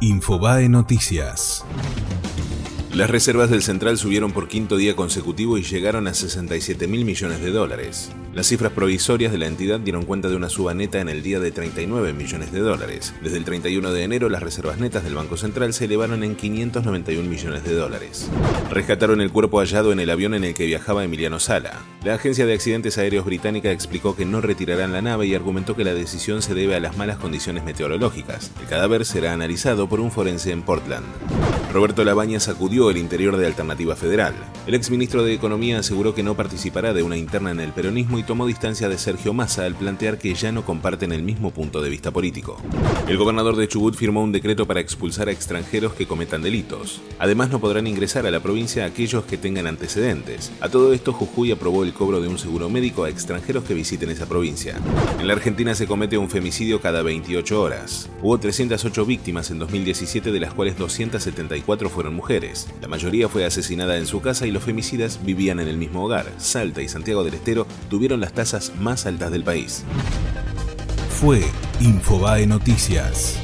Infobae Noticias. Las reservas del central subieron por quinto día consecutivo y llegaron a 67 mil millones de dólares. Las cifras provisorias de la entidad dieron cuenta de una suba neta en el día de 39 millones de dólares. Desde el 31 de enero, las reservas netas del Banco Central se elevaron en 591 millones de dólares. Rescataron el cuerpo hallado en el avión en el que viajaba Emiliano Sala. La Agencia de Accidentes Aéreos Británica explicó que no retirarán la nave y argumentó que la decisión se debe a las malas condiciones meteorológicas. El cadáver será analizado por un forense en Portland. Roberto Labaña sacudió el interior de Alternativa Federal. El exministro de Economía aseguró que no participará de una interna en el peronismo y tomó distancia de Sergio Massa al plantear que ya no comparten el mismo punto de vista político. El gobernador de Chubut firmó un decreto para expulsar a extranjeros que cometan delitos. Además, no podrán ingresar a la provincia aquellos que tengan antecedentes. A todo esto, Jujuy aprobó el cobro de un seguro médico a extranjeros que visiten esa provincia. En la Argentina se comete un femicidio cada 28 horas. Hubo 308 víctimas en 2017, de las cuales 270 cuatro fueron mujeres. La mayoría fue asesinada en su casa y los femicidas vivían en el mismo hogar. Salta y Santiago del Estero tuvieron las tasas más altas del país. Fue Infobae Noticias.